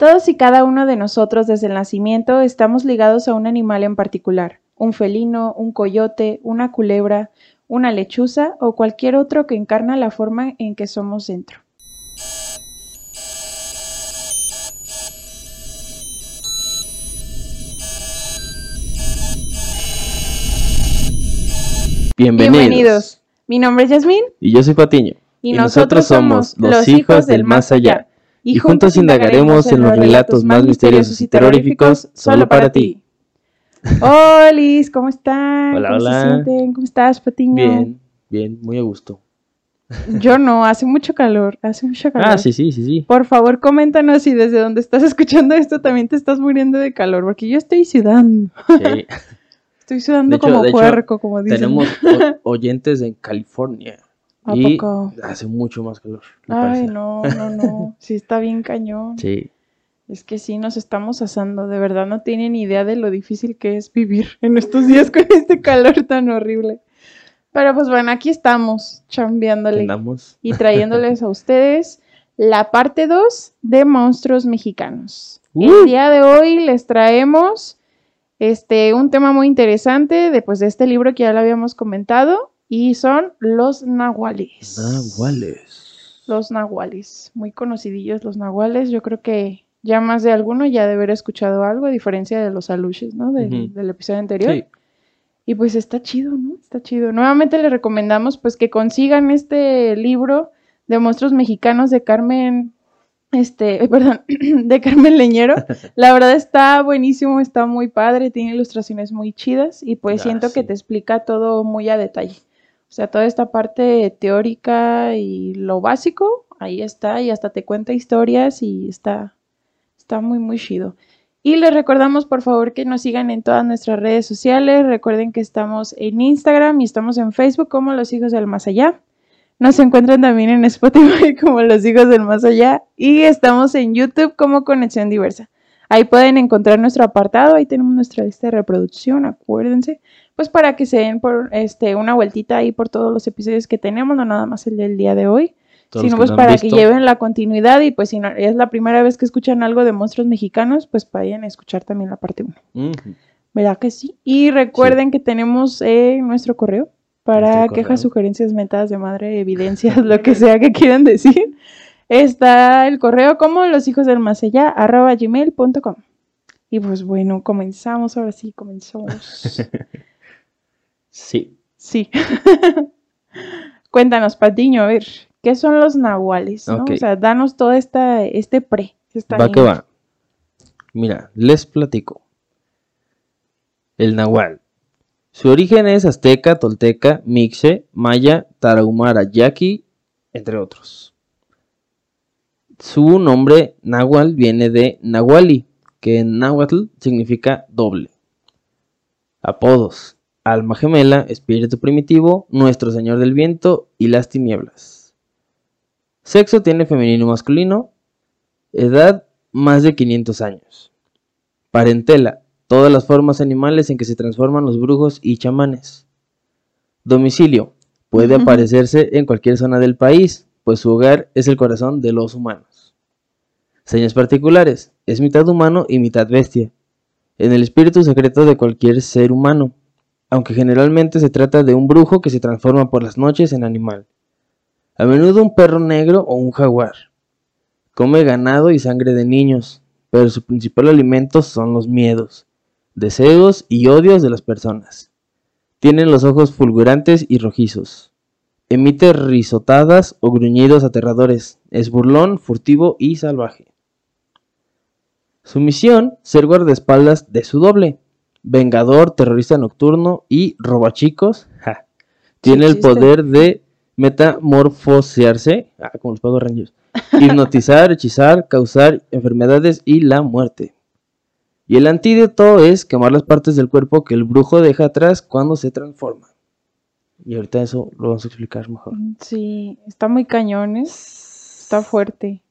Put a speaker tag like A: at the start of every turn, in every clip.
A: Todos y cada uno de nosotros desde el nacimiento estamos ligados a un animal en particular, un felino, un coyote, una culebra, una lechuza o cualquier otro que encarna la forma en que somos dentro.
B: Bienvenidos.
A: Mi nombre es Yasmín
B: Y yo soy Patiño.
A: y, nosotros somos los hijos del más allá.
B: Y juntos indagaremos en los relatos más misteriosos y terroríficos solo para ti.
A: Hola, ¿cómo están?
B: Hola,
A: ¿Cómo se
B: hola.
A: sienten? ¿Cómo estás, Patiño?
B: Bien, bien, muy a gusto.
A: Yo no, hace mucho calor, hace mucho calor.
B: Ah, sí, sí, sí, sí.
A: Por favor, coméntanos si desde donde estás escuchando esto también te estás muriendo de calor, porque yo estoy sudando.
B: Sí.
A: Estoy sudando
B: hecho-
A: como puerco, como dicen.
B: Tenemos oyentes en California.
A: ¿A
B: y
A: poco?
B: hace mucho más calor.
A: Ay,
B: parece.
A: no, no, no. Sí está bien cañón.
B: Sí.
A: Es que sí, nos estamos asando. De verdad no tienen idea de lo difícil que es vivir en estos días con este calor tan horrible. Pero pues bueno, aquí estamos, chambeándole y trayéndoles a ustedes la parte 2 de Monstruos Mexicanos.
B: Uh.
A: El día de hoy les traemos este, un tema muy interesante de, pues, de este libro que ya lo habíamos comentado y son los nahuales.
B: Nahuales.
A: Los nahuales, muy conocidillos los nahuales. Yo creo que ya más de alguno ya debe haber escuchado algo, a diferencia de los aluches, ¿no? Del, episodio anterior.
B: Sí.
A: Y pues está chido, ¿no? Está chido. Nuevamente les recomendamos pues que consigan este libro de monstruos mexicanos de Carmen, este, eh, perdón, de Carmen Leñero. La verdad está buenísimo, está muy padre, tiene ilustraciones muy chidas y pues
B: Ah,
A: siento que te explica todo muy a detalle. O sea, toda esta parte teórica y lo básico, ahí está, y hasta te cuenta historias y está, está muy, muy chido. Y les recordamos, por favor, que nos sigan en todas nuestras redes sociales. Recuerden que estamos en Instagram y estamos en Facebook como Los Hijos del Más Allá. Nos encuentran también en Spotify como Los Hijos del Más Allá. Y estamos en YouTube como Conexión Diversa. Ahí pueden encontrar nuestro apartado. Ahí tenemos nuestra lista de reproducción, acuérdense. Pues para que se den por este, una vueltita ahí por todos los episodios que tenemos, no nada más el del día de hoy
B: Todos
A: sino pues
B: no
A: para que lleven la continuidad y pues si no, es la primera vez que escuchan algo de monstruos mexicanos, pues vayan a escuchar también la parte 1.
B: Ujú.
A: ¿Verdad que sí? Y recuerden que tenemos eh, nuestro correo para
B: Nuestro correo.
A: quejas, sugerencias, mentadas de madre, evidencias, lo que sea que quieran decir. Está el correo como los hijos del más allá, arroba gmail.com. Y pues bueno, comenzamos, ahora sí, comenzamos.
B: Sí.
A: Sí. Cuéntanos, Patiño, a ver, ¿qué son los nahuales? O sea, danos todo esta, este pre. Está
B: Va que va. Mira, les platico. El nahual. Su origen es azteca, tolteca, mixe, maya, tarahumara, yaqui, entre otros. Su nombre nahual viene de nahuali, que en náhuatl significa doble. Apodos. Alma gemela, espíritu primitivo, nuestro señor del viento y las tinieblas. Sexo tiene femenino y masculino. Edad más de 500 años. Parentela, todas las formas animales en que se transforman los brujos y chamanes. Domicilio, puede aparecerse en cualquier zona del país, pues su hogar es el corazón de los humanos. Señas particulares, es mitad humano y mitad bestia, en el espíritu secreto de cualquier ser humano, aunque generalmente se trata de un brujo que se transforma por las noches en animal. A menudo un perro negro o un jaguar. Come ganado y sangre de niños, pero su principal alimento son los miedos, deseos y odios de las personas. Tienen los ojos fulgurantes y rojizos. Emite risotadas o gruñidos aterradores. Es burlón, furtivo y salvaje. Su misión, ser guardaespaldas de su doble. Vengador, terrorista nocturno y robachicos. ja. Tiene el poder de metamorfosearse, ah, como los Power Rangers, hipnotizar, hechizar, causar enfermedades y la muerte. Y el antídoto es quemar las partes del cuerpo que el brujo deja atrás cuando se transforma. Y ahorita eso lo vamos a explicar mejor.
A: Sí, está muy cañón, ¿eh? Está fuerte.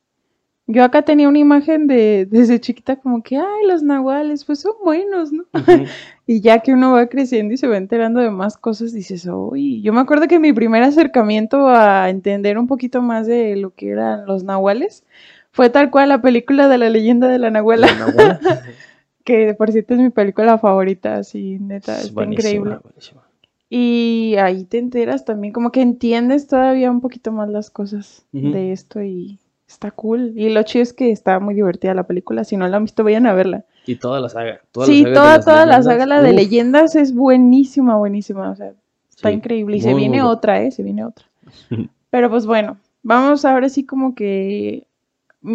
A: Yo acá tenía una imagen de desde chiquita como que, ay, los nahuales, pues son buenos, ¿no? Y ya que uno va creciendo y se va enterando de más cosas, dices, uy, yo me acuerdo que mi primer acercamiento a entender un poquito más de lo que eran los nahuales Fue tal cual la película de la leyenda de la Nahuela.
B: La Nahuala.
A: que por cierto es mi película favorita, así, neta,
B: Es
A: está increíble.
B: buenísima.
A: Y ahí te enteras también, como que entiendes todavía un poquito más las cosas de esto y está cool. Y lo chido es que está muy divertida la película, si no la han visto vayan a verla.
B: Y toda la saga. Toda
A: sí,
B: la saga
A: toda, toda la saga la de
B: Uf,
A: leyendas es buenísima, buenísima, o sea, está
B: sí,
A: increíble. Y
B: muy,
A: se viene otra, ¿eh? Se viene otra. Pero pues bueno, vamos ahora sí como que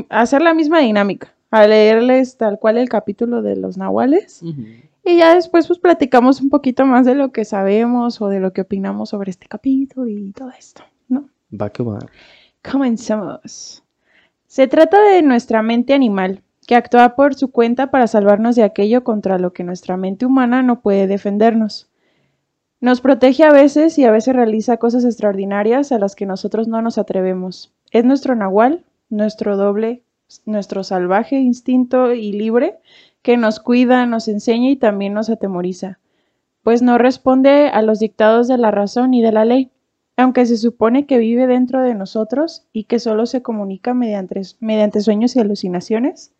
A: a hacer la misma dinámica, a leerles tal cual el capítulo de los nahuales y ya después pues platicamos un poquito más de lo que sabemos o de lo que opinamos sobre este capítulo y todo esto, ¿no?
B: Va que va.
A: Comenzamos. Se trata de nuestra mente animal, que actúa por su cuenta para salvarnos de aquello contra lo que nuestra mente humana no puede defendernos. Nos protege a veces y a veces realiza cosas extraordinarias a las que nosotros no nos atrevemos. Es nuestro nahual, nuestro doble, nuestro salvaje instinto y libre, que nos cuida, nos enseña y también nos atemoriza, pues no responde a los dictados de la razón y de la ley aunque se supone que vive dentro de nosotros y que solo se comunica mediante, mediante sueños y alucinaciones.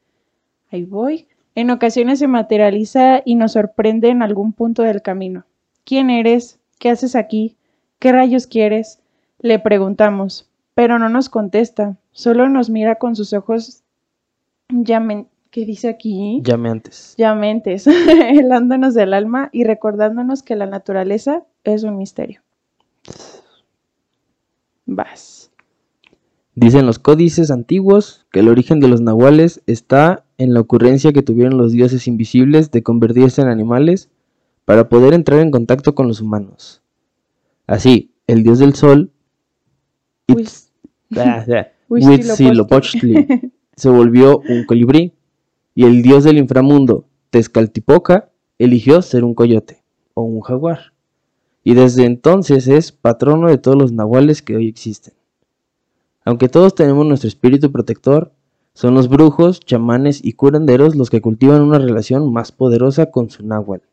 A: Ahí voy. En ocasiones se materializa y nos sorprende en algún punto del camino. ¿Quién eres? ¿Qué haces aquí? ¿Qué rayos quieres? Le preguntamos, pero no nos contesta, solo nos mira con sus ojos llamen... ¿Qué dice aquí?
B: Llame antes.
A: Llamentes, helándonos del alma y recordándonos que la naturaleza es un misterio. Vas.
B: Dicen los códices antiguos que el origen de los nahuales está en la ocurrencia que tuvieron los dioses invisibles de convertirse en animales para poder entrar en contacto con los humanos. Así, el dios del sol, Itz- ah, Huitzilopochtli, se volvió un colibrí y el dios del inframundo, Tezcaltipoca, eligió ser un coyote o un jaguar. Y desde entonces es patrono de todos los nahuales que hoy existen. Aunque todos tenemos nuestro espíritu protector, son los brujos, chamanes y curanderos los que cultivan una relación más poderosa con su náhuatl.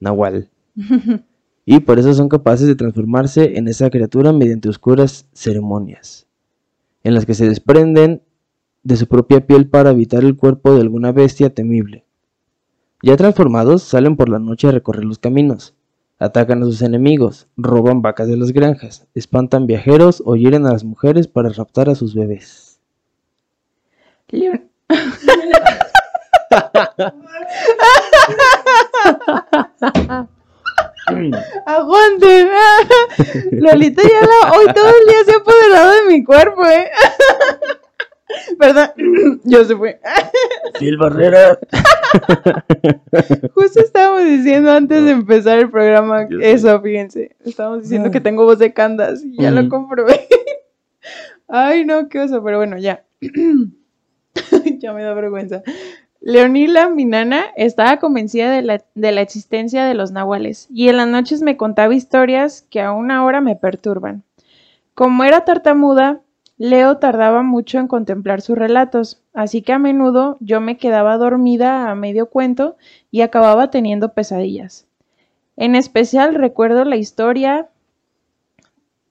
B: Nahual. Y por eso son capaces de transformarse en esa criatura mediante oscuras ceremonias, en las que se desprenden de su propia piel para habitar el cuerpo de alguna bestia temible. Ya transformados, salen por la noche a recorrer los caminos, atacan a sus enemigos, roban vacas de las granjas, espantan viajeros o hieren a las mujeres para raptar a sus bebés.
A: Leon- Aguanten. Lolita ya la, hoy todo el día se ha apoderado de mi cuerpo, ¿eh? Perdón, yo se fue.
B: Phil Barrera.
A: Justo estábamos diciendo antes de empezar el programa
B: Yo sé.
A: eso, fíjense. Estábamos diciendo que tengo voz de Candas y ya lo comprobé. Ay, no, qué oso, pero bueno, ya. ya me da vergüenza. Leonila, mi nana, estaba convencida de la, de la existencia de los nahuales y en las noches me contaba historias que aún ahora me perturban. Como era tartamuda, Leo tardaba mucho en contemplar sus relatos, así que a menudo yo me quedaba dormida a medio cuento y acababa teniendo pesadillas. En especial recuerdo la historia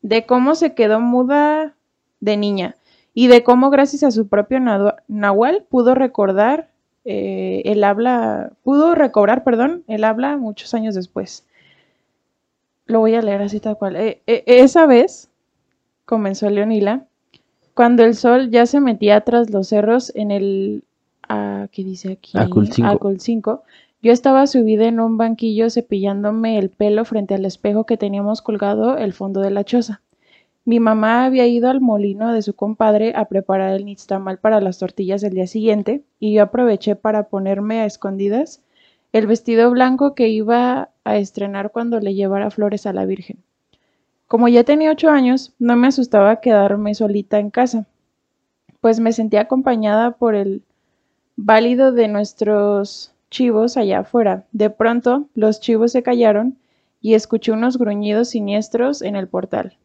A: de cómo se quedó muda de niña y de cómo gracias a su propio nahual pudo recordar eh, el habla, pudo recobrar, perdón, el habla muchos años después. Lo voy a leer así tal cual. Eh, eh, esa vez, comenzó Leonila, cuando el sol ya se metía tras los cerros en el, ah, ¿qué dice aquí?
B: Aculcingo.
A: Aculcingo, yo estaba subida en un banquillo cepillándome el pelo frente al espejo que teníamos colgado el fondo de la choza. Mi mamá había ido al molino de su compadre a preparar el nixtamal para las tortillas del día siguiente y yo aproveché para ponerme a escondidas el vestido blanco que iba a estrenar cuando le llevara flores a la Virgen. Como ya tenía ocho años, no me asustaba quedarme solita en casa, pues me sentía acompañada por el válido de nuestros chivos allá afuera. De pronto, los chivos se callaron y escuché unos gruñidos siniestros en el portal.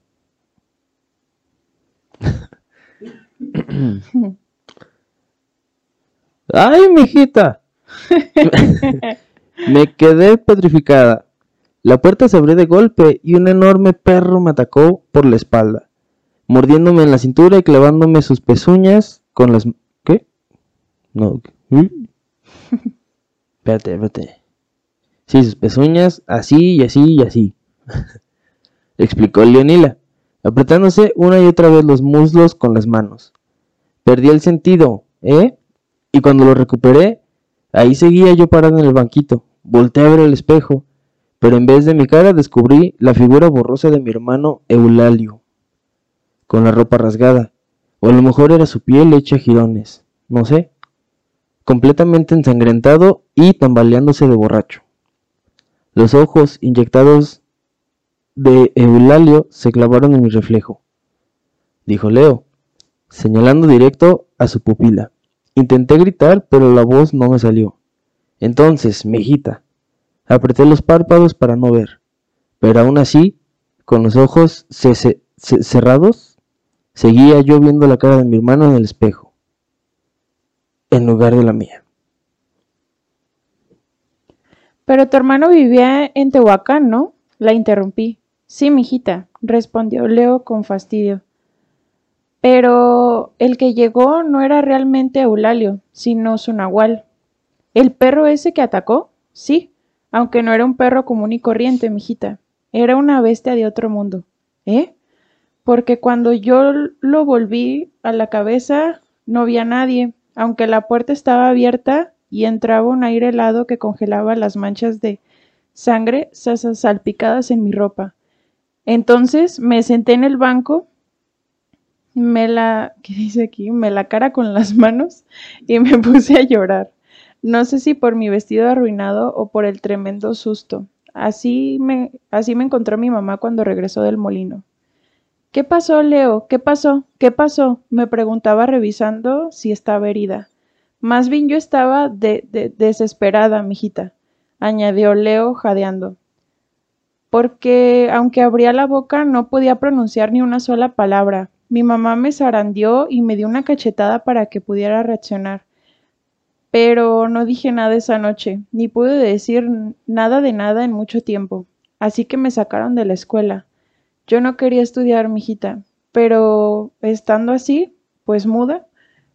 B: ¡Ay, mijita! me quedé petrificada. La puerta se abrió de golpe y un enorme perro me atacó por la espalda, mordiéndome en la cintura y clavándome sus pezuñas con las No. ¿Mm? espérate, espérate. Sí, sus pezuñas, así y así y así. explicó Leonila, apretándose una y otra vez los muslos con las manos. Perdí el sentido, ¿eh? Y cuando lo recuperé, ahí seguía yo parado en el banquito. Volté a ver el espejo, pero en vez de mi cara descubrí la figura borrosa de mi hermano Eulalio, con la ropa rasgada, o a lo mejor era su piel hecha jirones, no sé, completamente ensangrentado y tambaleándose de borracho. Los ojos inyectados de Eulalio se clavaron en mi reflejo, dijo Leo, señalando directo a su pupila. Intenté gritar, pero la voz no me salió. Entonces, mijita, apreté los párpados para no ver, pero aún así, con los ojos cerrados, seguía yo viendo la cara de mi hermano en el espejo, en lugar de la mía.
A: Pero tu hermano vivía en Tehuacán, ¿no? La interrumpí. Sí, mijita, respondió Leo con fastidio. Pero el que llegó no era realmente Eulalio, sino su nahual. ¿El perro ese que atacó? Sí, aunque no era un perro común y corriente, mijita. Era una bestia de otro mundo. ¿Eh? Porque cuando yo lo volví a la cabeza, no vi a nadie, aunque la puerta estaba abierta y entraba un aire helado que congelaba las manchas de sangre salpicadas en mi ropa. Entonces me senté en el banco, me la, ¿qué dice aquí? Me la cara con las manos y me puse a llorar. No sé si por mi vestido arruinado o por el tremendo susto. Así me, así me encontró mi mamá cuando regresó del molino. ¿Qué pasó, Leo? ¿Qué pasó? ¿Qué pasó? me preguntaba revisando si estaba herida. Más bien yo estaba de, de desesperada, mijita, añadió Leo jadeando porque aunque abría la boca no podía pronunciar ni una sola palabra. Mi mamá me zarandeó y me dio una cachetada para que pudiera reaccionar. Pero no dije nada esa noche, ni pude decir nada de nada en mucho tiempo. Así que me sacaron de la escuela. Yo no quería estudiar, mijita, pero estando así, pues muda,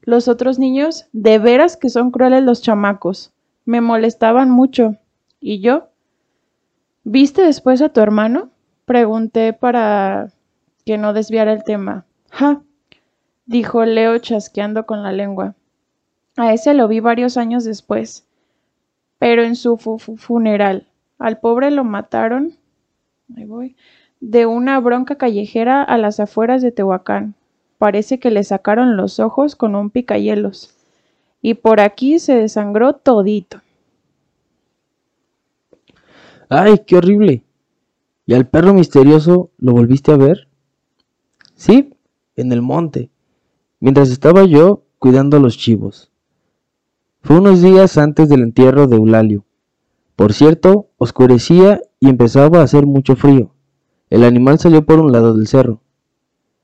A: los otros niños, de veras que son crueles los chamacos. Me molestaban mucho. Y yo, ¿Viste después a tu hermano? Pregunté para que no desviara el tema. Ja, dijo Leo chasqueando con la lengua. A ese lo vi varios años después, pero en su funeral. Al pobre lo mataron, voy, de una bronca callejera a las afueras de Tehuacán. Parece que le sacaron los ojos con un picayelos. Y por aquí se desangró todito.
B: ¡Ay, qué horrible! ¿Y al perro misterioso lo volviste a ver? Sí, en el monte, mientras estaba yo cuidando a los chivos. Fue unos días antes del entierro de Eulalio. Por cierto, oscurecía y empezaba a hacer mucho frío. El animal salió por un lado del cerro.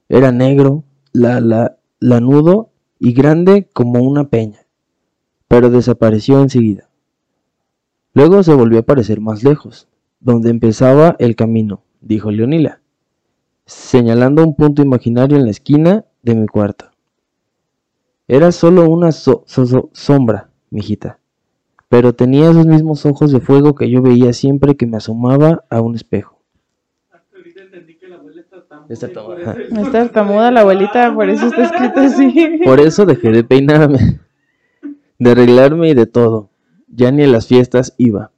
B: Era negro, la, la, lanudo y grande como una peña, pero desapareció enseguida. Luego se volvió a aparecer más lejos, donde empezaba el camino, dijo Leonila, señalando un punto imaginario en la esquina de mi cuarto. Era solo una sombra, mijita, pero tenía esos mismos ojos de fuego que yo veía siempre que me asomaba a un espejo.
A: Está muda la abuelita, por eso está escrito así.
B: Por eso dejé de peinarme, de arreglarme y de todo. Ya ni a las fiestas iba.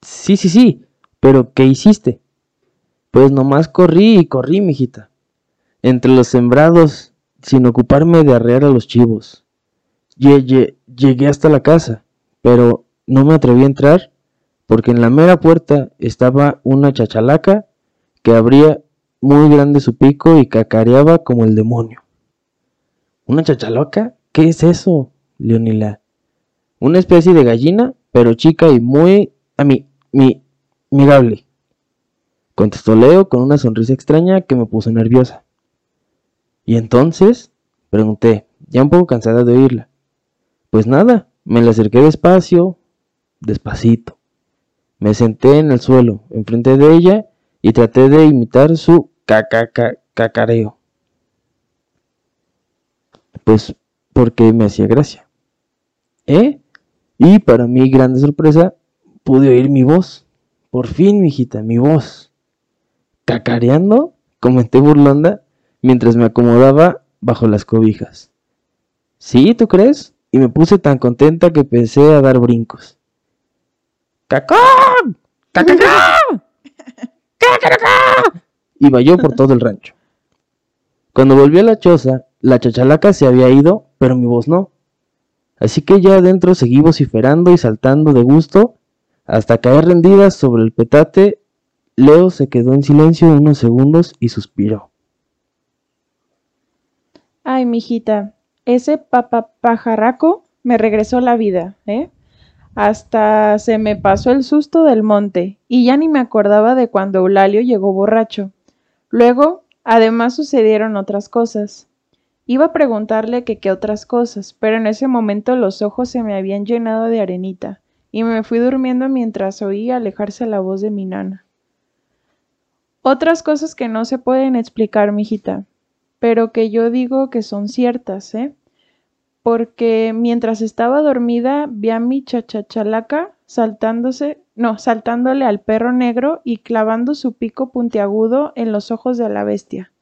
B: Sí, sí, sí, pero ¿qué hiciste? Pues nomás corrí y corrí, mijita. Entre los sembrados, sin ocuparme de arrear a los chivos. Llegué hasta la casa, pero no me atreví a entrar porque en la mera puerta estaba una chachalaca que abría muy grande su pico y cacareaba como el demonio. ¿Una chachalaca? ¿Qué es eso, Leonila? Una especie de gallina, pero chica y muy a mi, mi, amigable. Contestó Leo con una sonrisa extraña que me puso nerviosa. ¿Y entonces? Pregunté, ya un poco cansada de oírla. Pues nada, me la acerqué despacio, despacito. Me senté en el suelo, enfrente de ella, y traté de imitar su cacareo. Pues porque me hacía gracia. ¿Eh? Y para mi grande sorpresa, pude oír mi voz. Por fin, mijita, mi voz. Cacareando, comenté burlonda mientras me acomodaba bajo las cobijas. ¿Sí, tú crees? Y me puse tan contenta que pensé a dar brincos. ¡Cacón! ¡Cacacá! ¡Cacacá! Iba yo por todo el rancho. Cuando volví a la choza, la chachalaca se había ido, pero mi voz no. Así que ya adentro seguí vociferando y saltando de gusto hasta caer rendida sobre el petate. Leo se quedó en silencio unos segundos y suspiró.
A: Ay, mijita, ese pajarraco me regresó la vida, ¿eh? Hasta se me pasó el susto del monte y ya ni me acordaba de cuando Eulalio llegó borracho. Luego, además sucedieron otras cosas. Iba a preguntarle que qué otras cosas, pero en ese momento los ojos se me habían llenado de arenita y me fui durmiendo mientras oí alejarse la voz de mi nana. Otras cosas que no se pueden explicar, mijita, pero que yo digo que son ciertas, ¿eh? Porque mientras estaba dormida vi a mi chachachalaca saltándose, no, saltándole al perro negro y clavando su pico puntiagudo en los ojos de la bestia.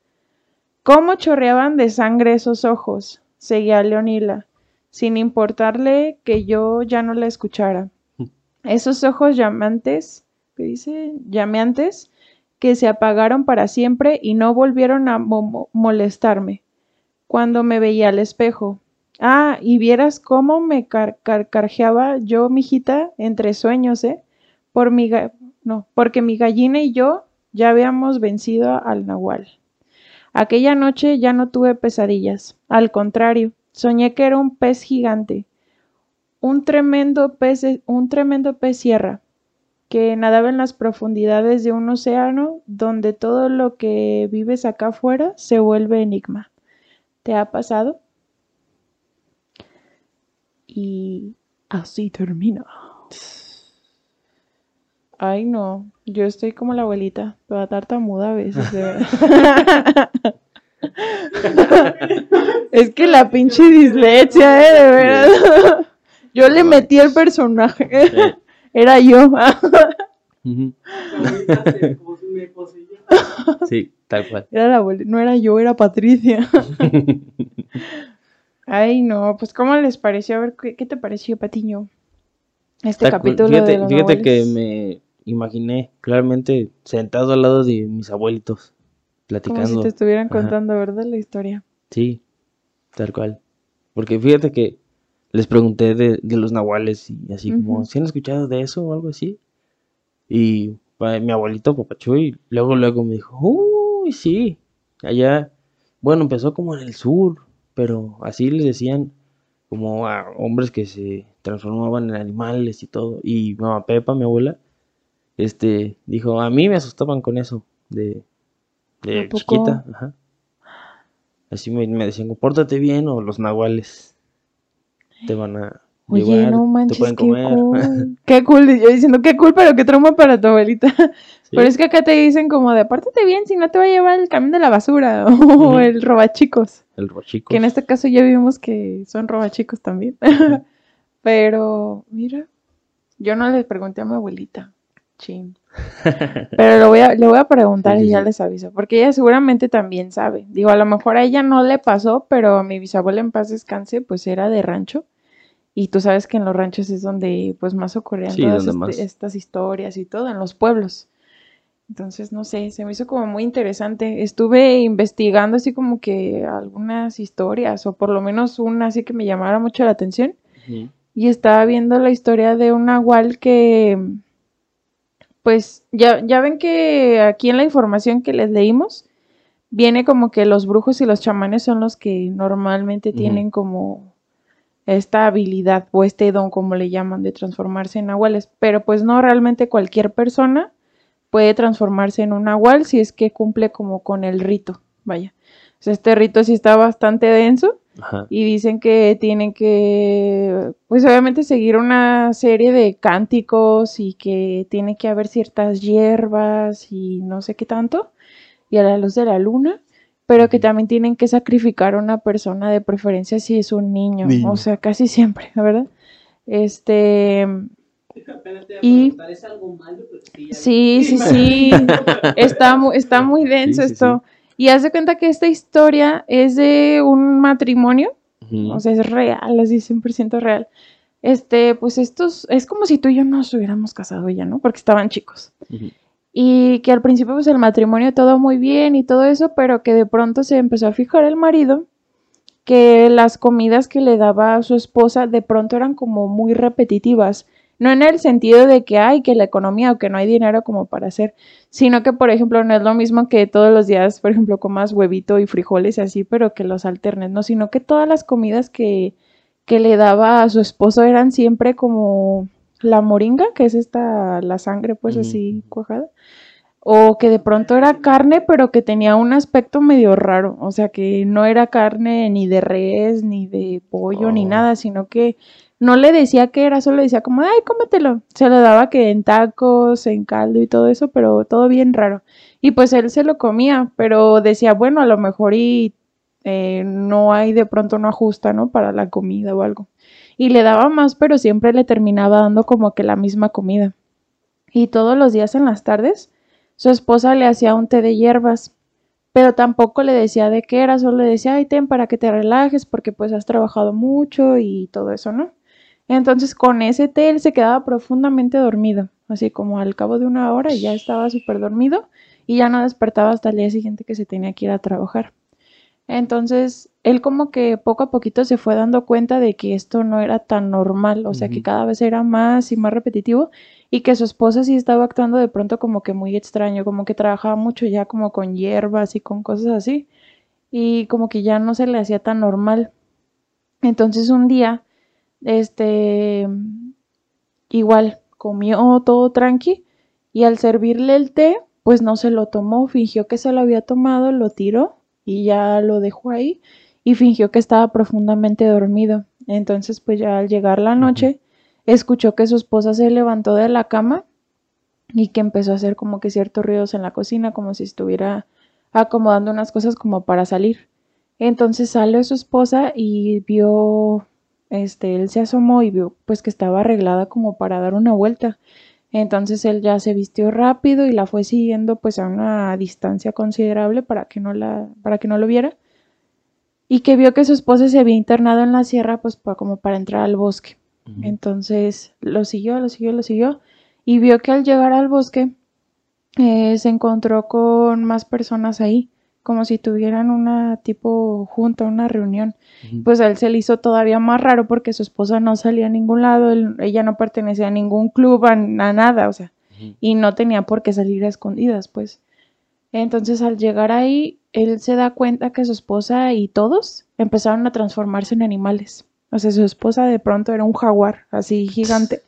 A: ¿Cómo chorreaban de sangre esos ojos? seguía Leonila, sin importarle que yo ya no la escuchara. Esos ojos llamantes, ¿qué dice? Llameantes, que se apagaron para siempre y no volvieron a molestarme cuando me veía al espejo. Ah, y vieras cómo me carcajeaba yo, mijita, entre sueños, ¿eh? Por mi no, porque mi gallina y yo ya habíamos vencido al nahual. Aquella noche ya no tuve pesadillas. Al contrario, soñé que era un pez gigante, un tremendo pez, un tremendo pez sierra, que nadaba en las profundidades de un océano donde todo lo que vives acá afuera se vuelve enigma. ¿Te ha pasado? Y así termina. Ay, no. Yo estoy como la abuelita, toda tartamuda a veces, de verdad. es que la pinche dislexia, ¿eh? De verdad. Yo le metí el personaje. Era yo.
B: sí, tal cual.
A: Era la abuelita. No era yo, era Patricia. Ay, no, pues ¿cómo les pareció? A ver, ¿qué, te pareció, Patiño? Este capítulo
B: Fíjate, de fíjate que me imaginé claramente sentado al lado de mis abuelitos, platicando. Como
A: si te estuvieran contando, ¿verdad? La historia.
B: Sí, tal cual. Porque fíjate que les pregunté de, los nahuales y así como, ¿si han escuchado de eso o algo así? Y mi abuelito papachó y luego luego me dijo, uy, sí, allá, bueno, empezó como en el sur, pero así les decían como a hombres que se transformaban en animales y todo. Y mamá Pepa, mi abuela, este, dijo, a mí me asustaban con eso de, de chiquita. Ajá. Así me, me decían, pórtate bien o los nahuales te van a
A: Oye, no manches, qué cool. qué cool. Yo diciendo, qué cool, pero qué trauma para tu abuelita. Pero es que acá te dicen como de, apártate bien, si no te va a llevar el camión de la basura o el robachicos.
B: El robachicos.
A: Que en este caso ya vimos que son robachicos también. pero, mira, yo no les pregunté a mi abuelita. Chin. Pero lo voy a, le voy a preguntar y ya les aviso, porque ella seguramente también sabe. Digo, a lo mejor a ella no le pasó, pero a mi bisabuela en paz descanse, pues era de rancho. Y tú sabes que en los ranchos es donde pues más ocurrían todas este, estas historias y todo, en los pueblos. Entonces, no sé, se me hizo como muy interesante. Estuve investigando así como que algunas historias, o por lo menos una así que me llamara mucho la atención. Y estaba viendo la historia de un nahual que, pues, ya, ya ven que aquí en la información que les leímos, viene como que los brujos y los chamanes son los que normalmente tienen como esta habilidad o este don, como le llaman, de transformarse en nahuales. Pero pues no realmente cualquier persona puede transformarse en un nahual si es que cumple como con el rito, vaya. este rito sí está bastante denso y dicen que tienen que, pues obviamente seguir una serie de cánticos y que tiene que haber ciertas hierbas y no sé qué tanto, y a la luz de la luna pero que también tienen que sacrificar a una persona de preferencia si es un niño, o sea, casi siempre, ¿verdad? Este, Y-
C: preguntar, ¿es algo malo? Pero sí,
A: sí, sí, sí, está, mu- está muy denso
B: Sí, sí,
A: esto. Y haz de cuenta que esta historia es de un matrimonio,
B: Ujú.
A: o sea, es real, así 100% real. Este, pues estos, es como si tú y yo nos hubiéramos casado ya, ¿no? Porque estaban chicos. Y que al principio pues el matrimonio todo muy bien y todo eso, pero que de pronto se empezó a fijar el marido que las comidas que le daba a su esposa de pronto eran como muy repetitivas. No en el sentido de que hay que la economía o que no hay dinero como para hacer, sino que por ejemplo no es lo mismo que todos los días, por ejemplo, comas huevito y frijoles y así, pero que los alternes, no, sino que todas las comidas que, que le daba a su esposo eran siempre como la moringa, que es esta, la sangre pues así cuajada, o que de pronto era carne, pero que tenía un aspecto medio raro, o sea que no era carne ni de res, ni de pollo, ni
B: Oh.
A: nada, sino que no le decía que era, solo decía como, ay, cómetelo. Se lo daba que en tacos, en caldo y todo eso, pero todo bien raro. Y pues él se lo comía, pero decía, bueno, a lo mejor y eh, no hay de pronto no ajusta, ¿no? Para la comida o algo. Y le daba más, pero siempre le terminaba dando como que la misma comida. Y todos los días en las tardes, su esposa le hacía un té de hierbas, pero tampoco le decía de qué era, solo le decía, ay, ten para que te relajes, porque pues has trabajado mucho y todo eso, ¿no? Entonces con ese té él se quedaba profundamente dormido, así como al cabo de una hora ya estaba súper dormido y ya no despertaba hasta el día siguiente que se tenía que ir a trabajar. Entonces él como que poco a poquito se fue dando cuenta de que esto no era tan normal, o sea que cada vez era más y más repetitivo y que su esposa sí estaba actuando de pronto como que muy extraño, como que trabajaba mucho ya como con hierbas y con cosas así y como que ya no se le hacía tan normal. Entonces un día, este, igual comió todo tranqui y al servirle el té, pues no se lo tomó, fingió que se lo había tomado, lo tiró y ya lo dejó ahí y fingió que estaba profundamente dormido. Entonces, pues ya al llegar la noche, escuchó que su esposa se levantó de la cama y que empezó a hacer como que ciertos ruidos en la cocina, como si estuviera acomodando unas cosas como para salir. Entonces salió su esposa y vio, este, él se asomó y vio pues que estaba arreglada como para dar una vuelta. Entonces él ya se vistió rápido y la fue siguiendo pues a una distancia considerable para que no la, para que no lo viera. Y que vio que su esposa se había internado en la sierra pues como para entrar al bosque. Entonces lo siguió, lo siguió, lo siguió y vio que al llegar al bosque eh, se encontró con más personas ahí, como si tuvieran una tipo junta, una reunión. Pues a él se le hizo todavía más raro porque su esposa no salía a ningún lado, él- ella no pertenecía a ningún club, a, a nada, o sea, y no tenía por qué salir a escondidas, pues. Entonces al llegar ahí, él se da cuenta que su esposa y todos empezaron a transformarse en animales. O sea, su esposa de pronto era un jaguar, así gigante.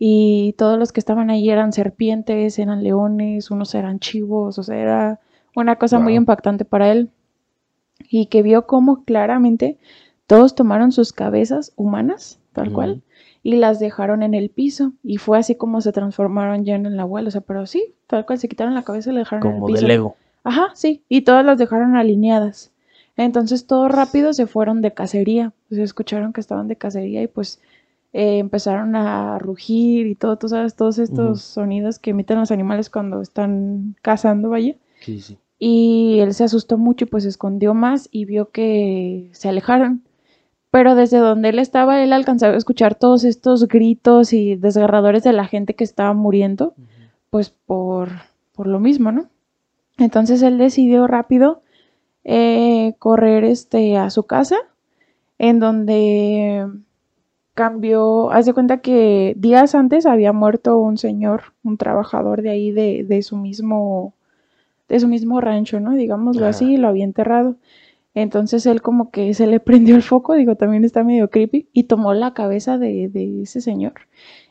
A: Y todos los que estaban ahí eran serpientes, eran leones, unos eran chivos, o sea, era una cosa muy impactante para él. Y que vio cómo claramente todos tomaron sus cabezas humanas, tal cual, y las dejaron en el piso. Y fue así como se transformaron ya en el abuelo. O sea, pero sí, tal cual, se quitaron la cabeza y la dejaron en
B: Como
A: el piso.
B: de Lego.
A: Ajá, sí, y todas las dejaron alineadas. Entonces todos rápido se fueron de cacería. Pues escucharon que estaban de cacería y pues eh, empezaron a rugir y todo, tú sabes, todos estos sonidos que emiten los animales cuando están cazando, vaya.
B: Sí, sí.
A: Y él se asustó mucho y pues se escondió más y vio que se alejaron. Pero desde donde él estaba, él alcanzaba a escuchar todos estos gritos y desgarradores de la gente que estaba muriendo pues por, por lo mismo, ¿no? Entonces él decidió rápido eh, correr este, a su casa, en donde cambió, haz de cuenta que días antes había muerto un señor, un trabajador de ahí de, de su mismo, de su mismo rancho, ¿no? Digámoslo
B: Ajá.
A: así, lo había enterrado. Entonces él como que se le prendió el foco, digo, también está medio creepy, y tomó la cabeza de, de ese señor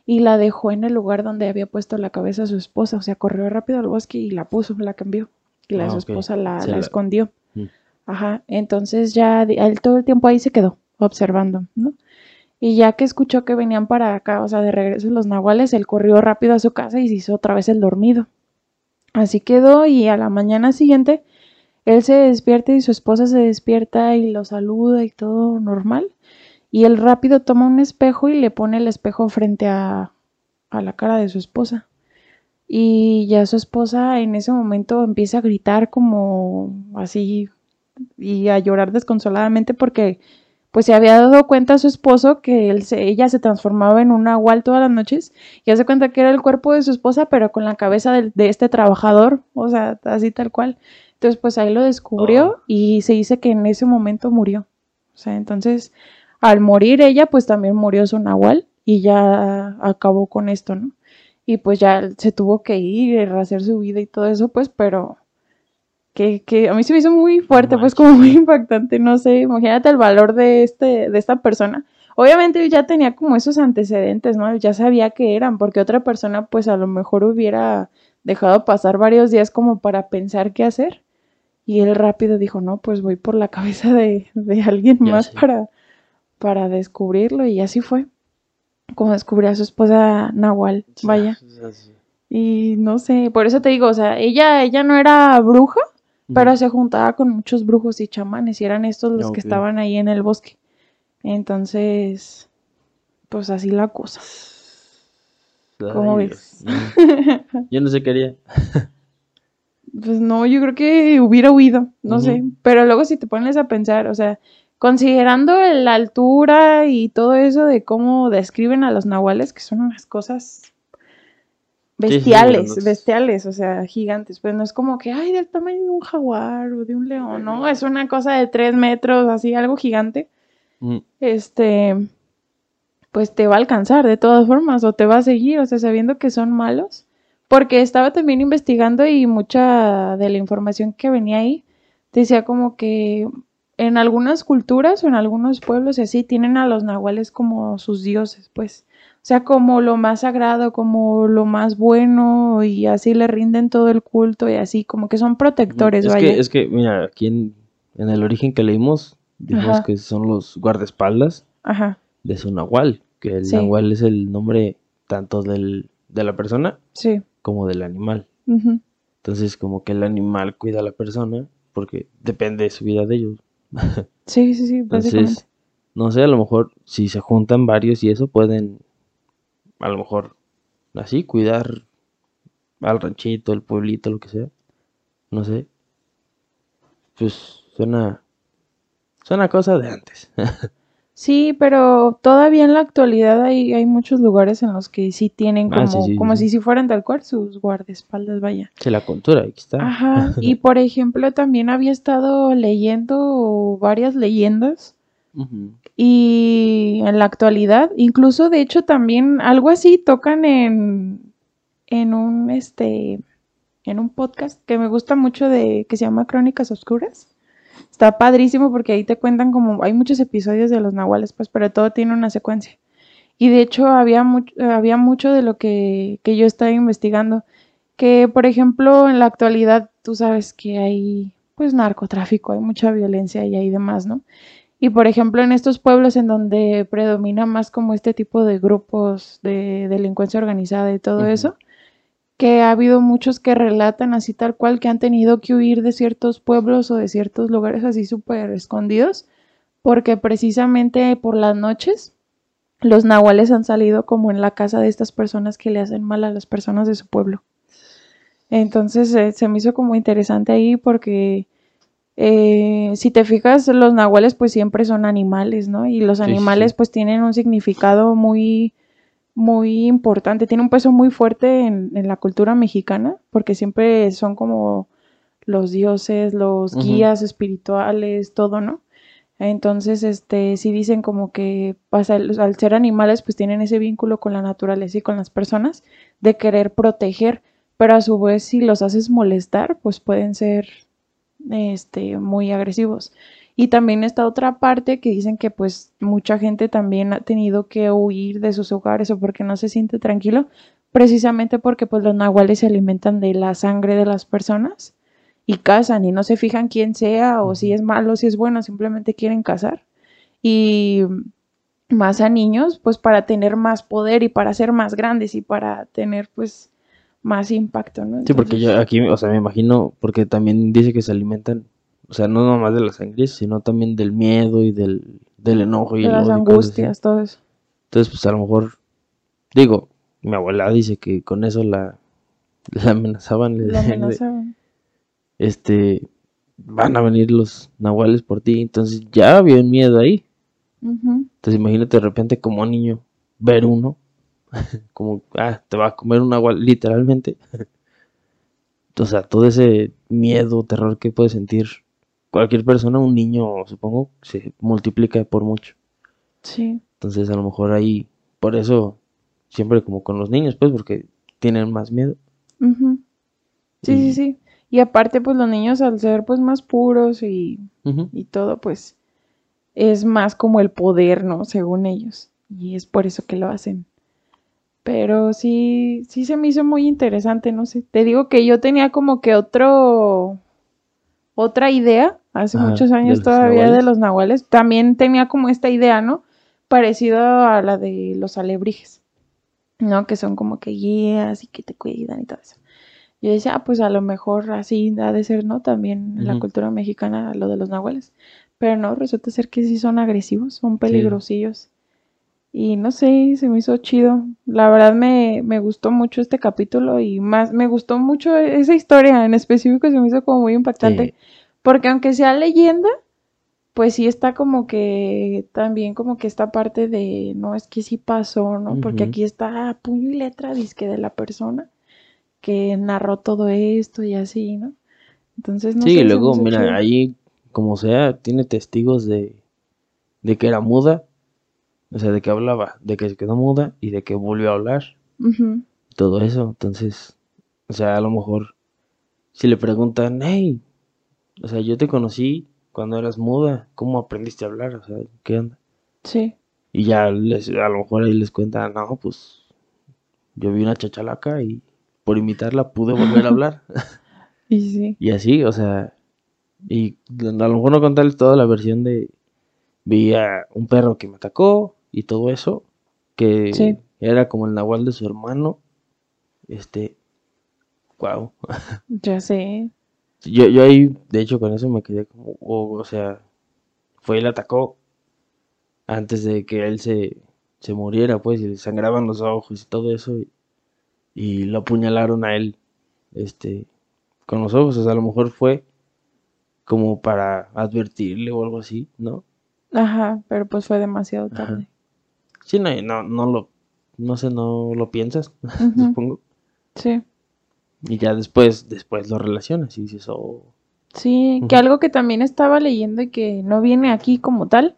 A: y la dejó en el lugar donde había puesto la cabeza su esposa. O sea, corrió rápido al bosque y la puso, la cambió. Y la
B: Ah,
A: su esposa la, la
B: la-
A: escondió.
B: Mm.
A: Ajá. Entonces ya él todo el tiempo ahí se quedó, observando, ¿no? Y ya que escuchó que venían para acá, o sea, de regreso los nahuales, él corrió rápido a su casa y se hizo otra vez el dormido. Así quedó y a la mañana siguiente él se despierta y su esposa se despierta y lo saluda y todo normal. Y él rápido toma un espejo y le pone el espejo frente a, a la cara de su esposa. Y ya su esposa en ese momento empieza a gritar como así y a llorar desconsoladamente porque pues se había dado cuenta a su esposo que él se- ella se transformaba en un nahual todas las noches y hace cuenta que era el cuerpo de su esposa pero con la cabeza de, este trabajador, o sea, así tal cual. Entonces pues ahí lo descubrió
B: Oh.
A: y se dice que en ese momento murió. O sea, entonces al morir ella pues también murió su nahual y ya acabó con esto, ¿no? Y pues ya se tuvo que ir, hacer su vida y todo eso, pues, pero que, que a mí se me hizo muy fuerte, pues como muy impactante, no sé, imagínate el valor de este, de esta persona. Obviamente ya tenía como esos antecedentes, ¿no? Ya sabía que eran, porque otra persona pues a lo mejor hubiera dejado pasar varios días como para pensar qué hacer. Y él rápido dijo, no, pues voy por la cabeza de, de alguien
B: Ya
A: más para, para descubrirlo. Y así fue. Como descubrió a su esposa Nahual, vaya. Y no sé, por eso te digo, o sea, ella, ella no era bruja, pero se juntaba con muchos brujos y chamanes, y eran estos los
B: Ok.
A: que estaban ahí en el bosque. Entonces, pues así la cosa. ¿Cómo
B: Ay,
A: ves?
B: Yo no sé qué haría.
A: Pues no, yo creo que hubiera huido, no sé. Pero luego si te pones a pensar, o sea, considerando la altura y todo eso de cómo describen a los nahuales, que son unas cosas
B: Sí, sí,
A: bestiales, bestiales, o sea, gigantes. Pues no es como que, ay, del tamaño de un jaguar o de un león, no, es una cosa de tres metros, así, algo gigante.
B: Mm,
A: Este, pues te va a alcanzar de todas formas o te va a seguir, o sea, sabiendo que son malos. Porque estaba también investigando y mucha de la información que venía ahí decía como que en algunas culturas o en algunos pueblos y así tienen a los nahuales como sus dioses, pues. Sea, como lo más sagrado, como lo más bueno y así le rinden todo el culto y así, como que son protectores,
B: es
A: vaya.
B: que, es que, mira, aquí en, en el origen que leímos, dijimos
A: Ajá.
B: que son los guardaespaldas
A: Ajá,
B: de su nahual, que el
A: Sí.
B: nahual es el nombre tanto del, de la persona
A: sí.
B: como del animal. Entonces, como que el animal cuida a la persona, porque depende de su vida de ellos.
A: Sí, sí, sí, básicamente.
B: Entonces, no sé, a lo mejor si se juntan varios y eso, pueden, a lo mejor, así, cuidar al ranchito, el pueblito, lo que sea. No sé. Pues suena, suena cosa de antes.
A: Sí, pero todavía en la actualidad hay, hay muchos lugares en los que sí tienen como,
B: Ah, sí, sí,
A: como
B: sí.
A: si si fueran tal cual sus guardaespaldas, vaya.
B: Sí, la cultura, aquí está.
A: Ajá, y por ejemplo también había estado leyendo varias leyendas
B: Ujú.
A: Y en la actualidad, incluso de hecho también algo así tocan en, en un este en un podcast que me gusta mucho de que se llama Crónicas Oscuras. Está padrísimo porque ahí te cuentan como hay muchos episodios de los nahuales, pues, pero todo tiene una secuencia. Y de hecho había mucho, había mucho de lo que, que yo estaba investigando. Que, por ejemplo, en la actualidad tú sabes que hay pues narcotráfico, hay mucha violencia y hay demás, ¿no? Y por ejemplo, en estos pueblos en donde predomina más como este tipo de grupos de delincuencia organizada y todo eso, que ha habido muchos que relatan así tal cual que han tenido que huir de ciertos pueblos o de ciertos lugares así súper escondidos, porque precisamente por las noches los nahuales han salido como en la casa de estas personas que le hacen mal a las personas de su pueblo. Entonces eh, se me hizo como interesante ahí porque eh, si te fijas, los nahuales pues siempre son animales, ¿no? Y los
B: sí,
A: animales
B: sí.
A: pues tienen un significado muy, muy importante, tiene un peso muy fuerte en, en la cultura mexicana, porque siempre son como los dioses, los guías espirituales, todo, ¿no? Entonces, este, sí dicen como que pasa, al ser animales, pues tienen ese vínculo con la naturaleza y con las personas de querer proteger, pero a su vez si los haces molestar, pues pueden ser, este, muy agresivos. Y también está otra parte que dicen que pues mucha gente también ha tenido que huir de sus hogares o porque no se siente tranquilo, precisamente porque pues los nahuales se alimentan de la sangre de las personas y cazan y no se fijan quién sea o si es malo, si es bueno, simplemente quieren cazar. Y más a niños, pues para tener más poder y para ser más grandes y para tener pues más impacto, ¿no?
B: Sí, porque yo aquí, o sea, me imagino, porque también dice que se alimentan, o sea, no nomás de la sangre, sino también del miedo y del, del enojo y
A: de las angustias, todo eso.
B: Entonces, pues a lo mejor, digo, mi abuela dice que con eso la, la amenazaban, le de,
A: amenazaban.
B: este, van a venir los nahuales por ti, entonces ya había un miedo ahí. Entonces imagínate de repente como niño ver uno, como, ah, te va a comer un nahual, literalmente. O sea, todo ese miedo, terror que puede sentir cualquier persona, un niño, supongo, se multiplica por mucho.
A: Sí.
B: Entonces a lo mejor ahí, por eso, siempre como con los niños, pues, porque tienen más miedo.
A: Sí,
B: Y-
A: sí, sí. Y aparte, pues los niños al ser pues más puros y, y todo, pues es más como el poder, ¿no? Según ellos. Y es por eso que lo hacen. Pero sí, sí se me hizo muy interesante, no sé. Te digo que yo tenía como que otro, otra idea hace
B: Ajá,
A: muchos años todavía de los nahuales. También tenía como esta idea, ¿no? Parecido a la de los alebrijes, ¿no? Que son como que guías y que te cuidan y todo eso. Yo decía, ah, pues a lo mejor así ha de ser, ¿no? También en la cultura mexicana lo de los nahuales. Pero no, resulta ser que sí son agresivos, son peligrosillos. Y no sé, se me hizo chido. La verdad me, me gustó mucho este capítulo y más, me gustó mucho esa historia en específico, se me hizo como muy impactante.
B: Sí.
A: Porque aunque sea leyenda, pues sí está como que también como que esta parte de, no, es que sí pasó, ¿no? Porque aquí está puño y letra, disque de la persona que narró todo esto y así, ¿no? Entonces, no
B: Sí,
A: sé,
B: luego, mira,
A: chido.
B: ahí, como sea, tiene testigos de, de que era muda, o sea, de que hablaba, de que se quedó muda y de que volvió a hablar, todo eso. Entonces, o sea, a lo mejor, si le preguntan, hey, o sea, yo te conocí cuando eras muda, ¿cómo aprendiste a hablar? O sea, ¿qué onda?
A: Sí,
B: Y ya les, a lo mejor ahí les cuentan, no, pues, yo vi una chachalaca y por imitarla pude volver a hablar.
A: y sí.
B: Y así, o sea, y a lo mejor no contarles toda la versión de vi a un perro que me atacó y todo eso, que
A: Sí.
B: era como el nahual de su hermano. Este, wow.
A: Ya sé.
B: Yo, yo ahí, de hecho, con eso me quedé como, oh, o sea, fue y le atacó antes de que él se, se muriera, pues, y le sangraban los ojos y todo eso, y, y lo apuñalaron a él, este, con los ojos, o sea, a lo mejor fue como para advertirle o algo así, ¿no?
A: Ajá, pero pues fue demasiado
B: Ajá. Sí, no, no, no lo, no sé, no lo piensas, supongo,
A: Sí.
B: y ya después, después lo relacionas y dices, oh,
A: Sí, que algo que también estaba leyendo y que no viene aquí como tal,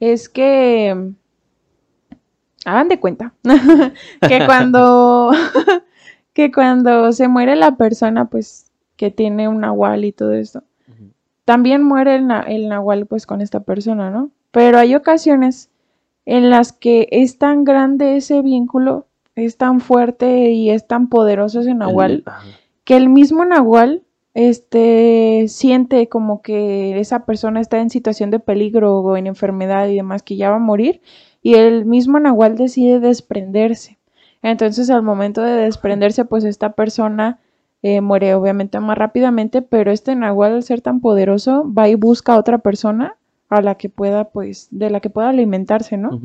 A: es que hagan de cuenta que cuando que cuando se muere la persona, pues que tiene un nahual y todo esto, también muere el, na- el nahual pues con esta persona, ¿no? Pero hay ocasiones en las que es tan grande ese vínculo, es tan fuerte y es tan poderoso ese nahual que el mismo Nahual este siente como que esa persona está en situación de peligro o en enfermedad y demás que ya va a morir y el mismo Nahual decide desprenderse. Entonces al momento de desprenderse pues esta persona eh, muere obviamente más rápidamente, pero este Nahual al ser tan poderoso va y busca a otra persona a la que pueda pues de la que pueda alimentarse, ¿no?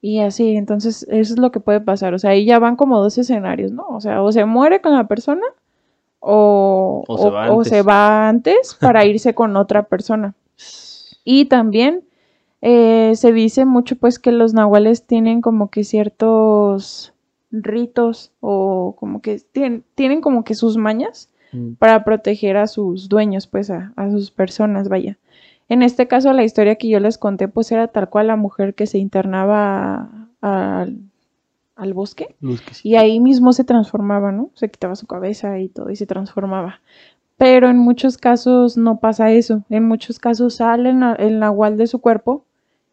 A: Y así, entonces eso es lo que puede pasar. O sea, ahí ya van como dos escenarios, ¿no? O sea, o se muere con la persona o,
B: O se va
A: o
B: antes.
A: se va antes para irse con otra persona. Y también eh, se dice mucho pues que los nahuales tienen como que ciertos ritos o como que tienen, tienen como que sus mañas
B: Mm.
A: para proteger a sus dueños, pues a, a sus personas, vaya. En este caso, la historia que yo les conté, pues era tal cual la mujer que se internaba a- al, al bosque y ahí mismo se transformaba, ¿no? Se quitaba su cabeza y todo y se transformaba. Pero en muchos casos no pasa eso. En muchos casos sale el na- el nahual de su cuerpo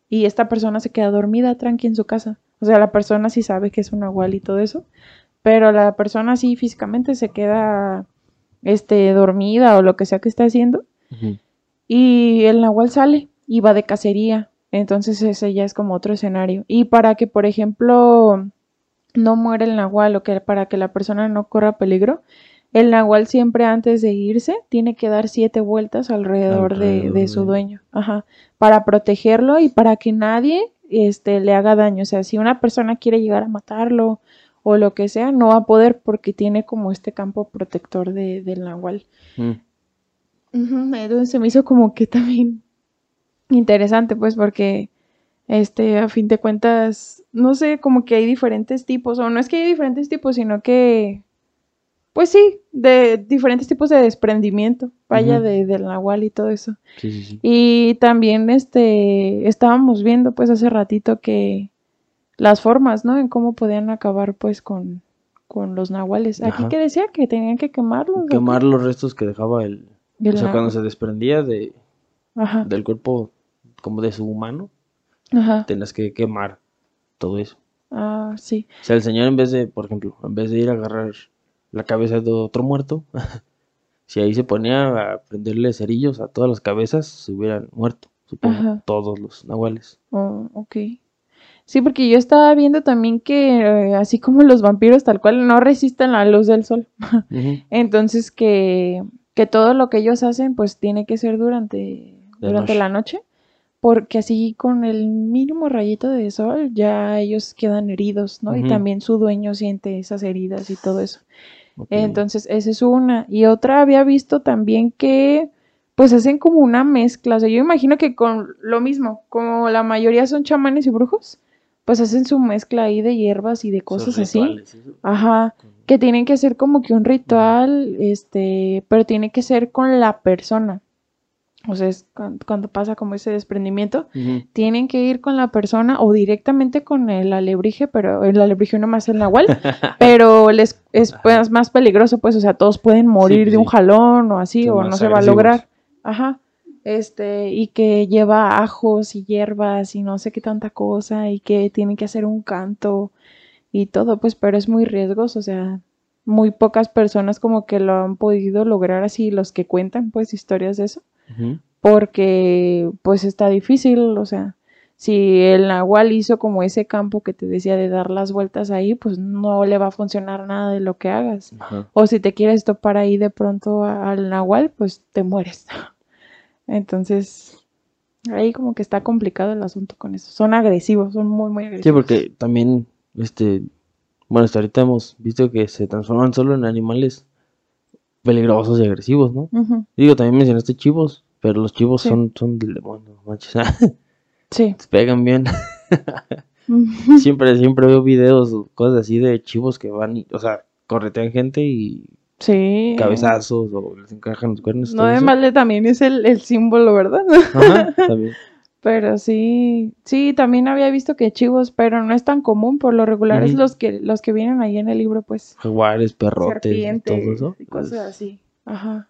A: y esta persona se queda dormida tranqui en su casa. O sea, la persona sí sabe que es un nahual y todo eso, pero la persona sí físicamente se queda este dormida o lo que sea que esté haciendo. Y el nahual sale y va de cacería. Entonces ese ya es como otro escenario. Y para que, por ejemplo, no muera el nahual o que para que la persona no corra peligro, el nahual siempre antes de irse tiene que dar siete vueltas alrededor, de,
B: Alrededor
A: de su dueño, Ajá, para protegerlo y para que nadie este, le haga daño. O sea, si una persona quiere llegar a matarlo o lo que sea, no va a poder porque tiene como este campo protector de, del nahual.
B: Mm.
A: Entonces se me hizo como que también interesante, pues, porque, este, a fin de cuentas, no sé, como que hay diferentes tipos, o no es que hay diferentes tipos, sino que, pues sí, de diferentes tipos de desprendimiento, vaya, de, del nahual y todo eso.
B: Sí, sí, sí.
A: Y también, este, estábamos viendo, pues, hace ratito que las formas, ¿no? En cómo podían acabar, pues, con, con los nahuales. Aquí
B: Ajá.
A: que decía que tenían que quemarlos.
B: Quemar los restos que dejaba el... O sea, cuando se desprendía de,
A: Ajá,
B: del cuerpo como de su humano,
A: ajá.
B: tenías que quemar todo eso.
A: Ah, sí.
B: O sea, el señor en vez de, por ejemplo, en vez de ir a agarrar la cabeza de otro muerto, si ahí se ponía a prenderle cerillos a todas las cabezas, se hubieran muerto, supongo,
A: Ajá.
B: todos los nahuales.
A: Oh, ok. Sí, porque yo estaba viendo también que eh, así como los vampiros tal cual no resisten la luz del sol. Entonces que, que todo lo que ellos hacen pues tiene que ser durante,
B: De
A: durante
B: noche.
A: la noche. Porque así con el mínimo rayito de sol ya ellos quedan heridos, ¿no? Y
B: Ujú.
A: también su dueño siente esas heridas y todo eso. Entonces, esa es una. Y otra había visto también que pues hacen como una mezcla. O sea, yo imagino que con lo mismo, como la mayoría son chamanes y brujos, pues hacen su mezcla ahí de hierbas y de cosas así.
B: eso.
A: Ajá. Que tienen que ser como que un ritual, este, pero tiene que ser con la persona. O sea, es cuando, cuando pasa como ese desprendimiento, tienen que ir con la persona o directamente con el alebrije, pero el alebrije no más el nahual, pero les es pues, más peligroso, pues, o sea, todos pueden morir
B: pues
A: de un jalón o así,
B: Son
A: o no se va a lograr. Ajá. Este, y que lleva ajos y hierbas y no sé qué tanta cosa, y que tienen que hacer un canto y todo, pues, pero es muy riesgoso, o sea, muy pocas personas como que lo han podido lograr así, los que cuentan, pues, historias de eso porque pues está difícil, o sea, si el nahual hizo como ese campo que te decía de dar las vueltas ahí, pues no le va a funcionar nada de lo que hagas.
B: Ajá.
A: O si te quieres topar ahí de pronto al nahual, pues te mueres. Entonces, ahí como que está complicado el asunto con eso. Son agresivos, son muy, muy
B: Sí,
A: agresivos.
B: porque también, este, bueno, hasta ahorita hemos visto que se transforman solo en animales peligrosos y agresivos, ¿no? Digo, también mencionaste chivos, pero los chivos
A: Sí.
B: son, son del demonio, manches.
A: Sí.
B: Te pegan bien. Siempre, siempre veo videos, o cosas así de chivos que van, y, o sea, corretean gente y
A: Sí.
B: cabezazos o les encajan los cuernos.
A: No malde también es el, el símbolo, ¿verdad?
B: Ajá, también.
A: Pero sí, sí, también había visto que chivos, pero no es tan común, por lo regular es los que los que vienen ahí en el libro, pues
B: Jaguares, perrotes, y
A: serpientes
B: todo eso.
A: y cosas
B: pues,
A: así. Ajá.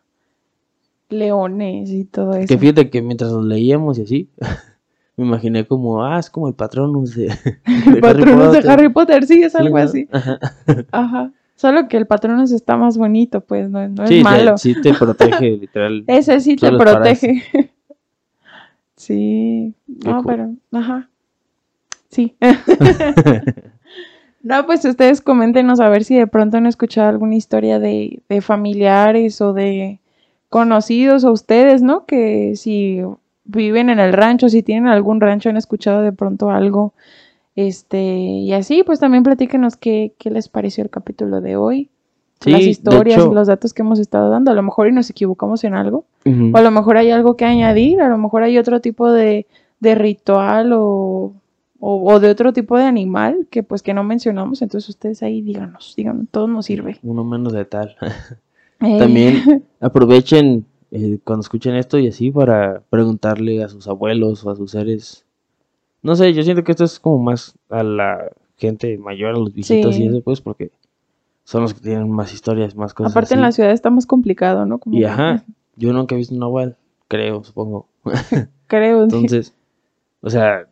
A: Leones y todo eso.
B: Que fíjate que mientras los leíamos y así, me imaginé como, ah, es como el Patronus de, Harry
A: Patronos de. Harry Potter, sí, es algo así.
B: Ajá.
A: Ajá. Solo que el Patronus está más bonito, pues, no, no es
B: Sí,
A: malo.
B: sí, sí te protege, literal.
A: Ese sí te protege. Sí. No, pero, ajá. Sí. No, pues ustedes coméntenos a ver si de pronto han escuchado alguna historia de, de familiares o de conocidos o ustedes, ¿no? Que si viven en el rancho, si tienen algún rancho, han escuchado de pronto algo. Este, y así, pues también platíquenos qué, qué les pareció el capítulo de hoy.
B: Sí,
A: las historias
B: hecho-
A: y los datos que hemos estado dando. A lo mejor y nos equivocamos en algo. O a lo mejor hay algo que añadir, a lo mejor hay otro tipo de, de ritual o, o, o de otro tipo de animal que pues que no mencionamos. Entonces ustedes ahí díganos, díganos, todo nos sirve.
B: Uno menos de tal.
A: Eh,
B: También aprovechen eh, cuando escuchen esto y así para preguntarle a sus abuelos o a sus seres. No sé, yo siento que esto es como más a la gente mayor, a los viejitos
A: Sí.
B: y eso, pues, porque son los que tienen más historias, más cosas.
A: aparte en la ciudad está más complicado, ¿no? Como
B: Y
A: que-
B: ajá, yo nunca he visto un nahual, creo, supongo.
A: Creo. sí.
B: Entonces, o sea,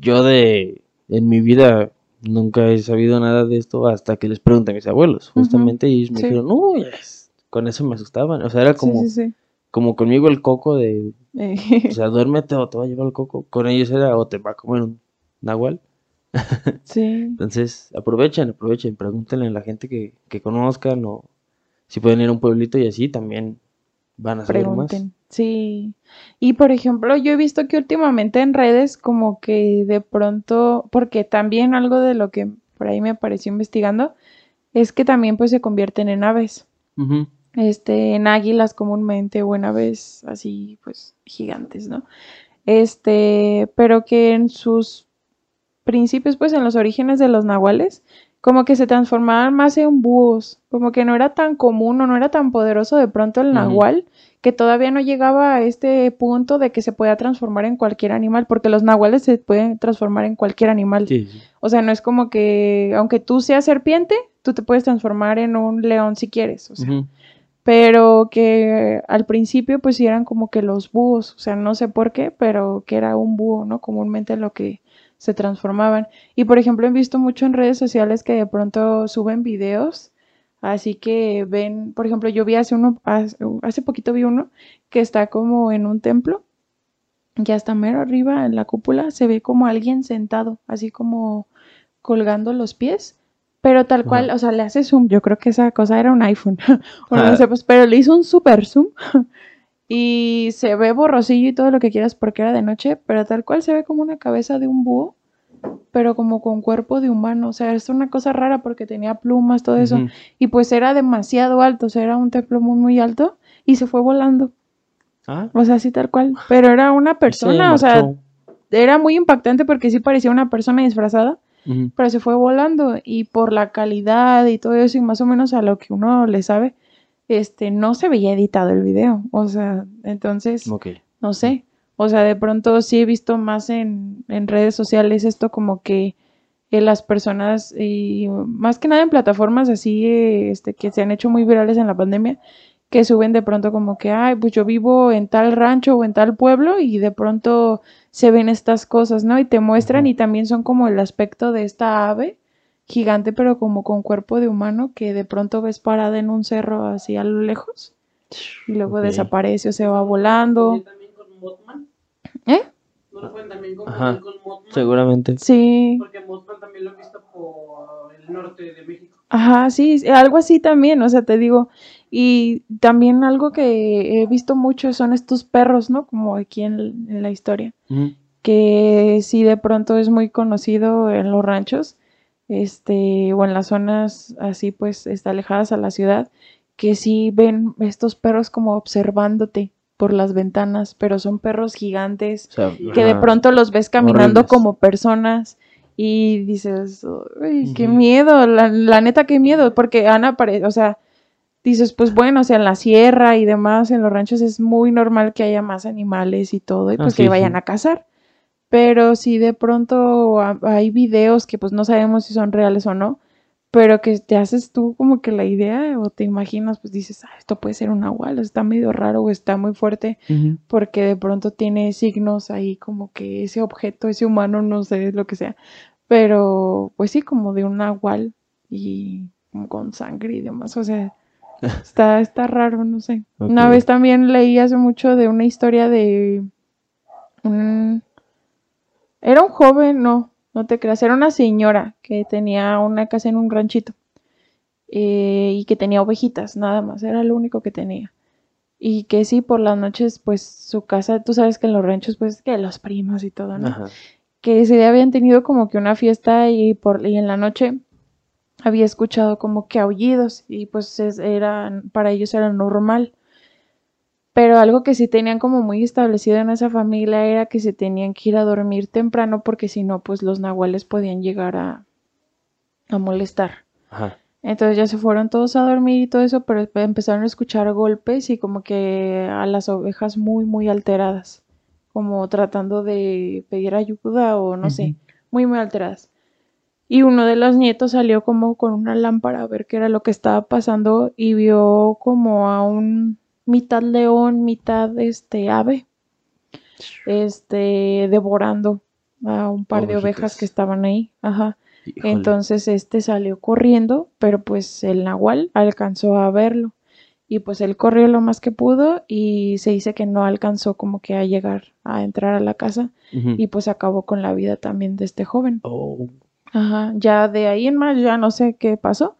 B: yo de en mi vida nunca he sabido nada de esto hasta que les pregunté a mis abuelos, justamente, y ellos me
A: sí.
B: dijeron, uy, es- con eso me asustaban. O sea, era como,
A: sí,
B: como conmigo el coco de,
A: Eh,
B: o sea, duérmete o te va a llevar el coco. Con ellos era o te va a comer un nahual.
A: sí.
B: Entonces, aprovechen, aprovechen, pregúntenle a la gente que, que conozcan o Si pueden ir a un pueblito y así, también van a saber más.
A: pregunten. Sí. Y por ejemplo, yo he visto que últimamente en redes como que de pronto, porque también algo de lo que por ahí me apareció investigando, es que también pues se convierten en aves. Este, en águilas comúnmente o en aves así, pues, gigantes, ¿no? Este, pero que en sus principios, pues, en los orígenes de los nahuales, como que se transformaban más en búhos, como que no era tan común o no era tan poderoso de pronto el nahual, que todavía no llegaba a este punto de que se podía transformar en cualquier animal, porque los nahuales se pueden transformar en cualquier animal.
B: Sí.
A: O sea, no es como que, aunque tú seas serpiente, tú te puedes transformar en un león si quieres, o sea pero que al principio pues sí eran como que los búhos, o sea, no sé por qué, pero que era un búho, ¿no? Comúnmente lo que se transformaban. Y por ejemplo, he visto mucho en redes sociales que de pronto suben videos, así que ven, por ejemplo, yo vi hace uno, hace, poquito vi uno que está como en un templo, y hasta mero arriba en la cúpula se ve como alguien sentado, así como colgando los pies. Pero tal cual, o sea, le hace zoom. Yo creo que esa cosa era un iPhone. o no sé, pues, pero le hizo un super zoom. Y se ve borrosillo y todo lo que quieras porque era de noche. Pero tal cual se ve como una cabeza de un búho. Pero como con cuerpo de humano. O sea, es una cosa rara porque tenía plumas, todo eso. Y pues era demasiado alto. O sea, era un templo muy, muy alto. Y se fue volando.
B: Ah,
A: O sea, así tal cual. Pero era una persona.
B: se
A: o sea, era muy impactante porque sí parecía una persona disfrazada pero se fue volando y por la calidad y todo eso y más o menos a lo que uno le sabe, este, no se veía editado el video, o sea, entonces, no sé, o sea, de pronto sí he visto más en, en redes sociales esto como que eh, las personas, y más que nada en plataformas así, eh, este, que se han hecho muy virales en la pandemia, que suben de pronto como que, ay, pues yo vivo en tal rancho o en tal pueblo y de pronto se ven estas cosas, ¿no? Y te muestran y también son como el aspecto de esta ave gigante, pero como con cuerpo de humano, que de pronto ves parada en un cerro así a lo lejos y luego desaparece o se va volando.
C: ¿Y también con Mothman?
A: ¿Eh?
C: ¿No lo pueden también confundir con Mothman?
B: Seguramente.
A: Sí.
C: Porque Mothman también lo he visto por el norte de México.
A: Ajá, sí, algo así también, o sea, te digo, y también algo que he visto mucho son estos perros, ¿no? Como aquí en, en la historia, que sí de pronto es muy conocido en los ranchos, este, o en las zonas así pues está alejadas a la ciudad, que sí ven estos perros como observándote por las ventanas, pero son perros gigantes
B: O sea,
A: que de pronto los ves caminando
B: Horribles.
A: como personas y dices, "Uy, qué miedo, la, la neta, qué miedo, porque han aparecido, o sea, dices, pues bueno, o sea, en la sierra y demás, en los ranchos es muy normal que haya más animales y todo, y
B: Ah,
A: pues
B: sí,
A: que vayan
B: sí.
A: a cazar. Pero si de pronto ha- hay videos que pues no sabemos si son reales o no, pero que te haces tú como que la idea o te imaginas, pues dices, ah, esto puede ser un nahual, está medio raro o está muy fuerte porque de pronto tiene signos ahí como que ese objeto, ese humano, no sé lo que sea, pero pues sí, como de un nahual y con sangre y demás, o sea, está, está raro, no sé. Una vez también leí hace mucho de una historia de un... Era un joven, no, no te creas, era una señora que tenía una casa en un ranchito eh, y que tenía ovejitas, nada más, era lo único que tenía. Y que sí, por las noches, pues su casa, tú sabes que en los ranchos, pues que los primos y todo, ¿no?
B: Ajá.
A: Que ese día habían tenido como que una fiesta y, por, y en la noche había escuchado como que aullidos y pues es- para ellos era normal. Pero algo que sí tenían como muy establecido en esa familia era que se tenían que ir a dormir temprano porque si no, pues los nahuales podían llegar a, a molestar.
B: Ajá.
A: Entonces ya se fueron todos a dormir y todo eso, pero empezaron a escuchar golpes y como que a las ovejas muy, muy alteradas, como tratando de pedir ayuda o no sé, muy, muy alteradas. Y uno de los nietos salió como con una lámpara a ver qué era lo que estaba pasando y vio como a un mitad león, mitad este ave, este, devorando a un par de ovejas que estaban ahí. Ajá.
B: Híjole.
A: Entonces este salió corriendo, pero pues el nahual alcanzó a verlo. Y pues él corrió lo más que pudo y se dice que no alcanzó como que a llegar a entrar a la casa y pues acabó con la vida también de este joven.
B: Oh.
A: Ajá, ya de ahí en más ya no sé qué pasó,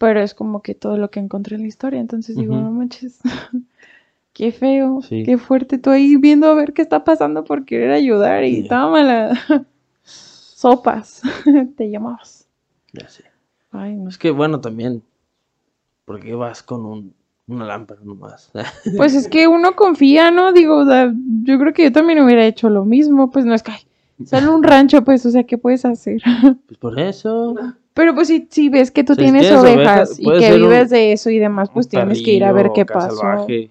A: pero es como que todo lo que encontré en la historia. Entonces digo, no manches, qué feo,
B: Sí.
A: qué fuerte. Tú ahí viendo a ver qué está pasando por querer ayudar y
B: Ya.
A: tómala. Sopas, te llamabas.
B: Ya sé.
A: Ay, no.
B: Es que bueno, también, ¿por qué vas con un, una lámpara nomás?
A: Pues es que uno confía, ¿no? Digo, o sea, yo creo que yo también hubiera hecho lo mismo. Pues no es que ay, sale un rancho, pues, o sea, ¿qué puedes hacer?
B: pues por eso.
A: Pero pues si, si ves que tú
B: Si
A: tienes
B: tienes
A: ovejas,
B: ovejas,
A: y que
B: un-
A: vives de eso y demás, pues tienes que ir a ver qué
B: salvaje,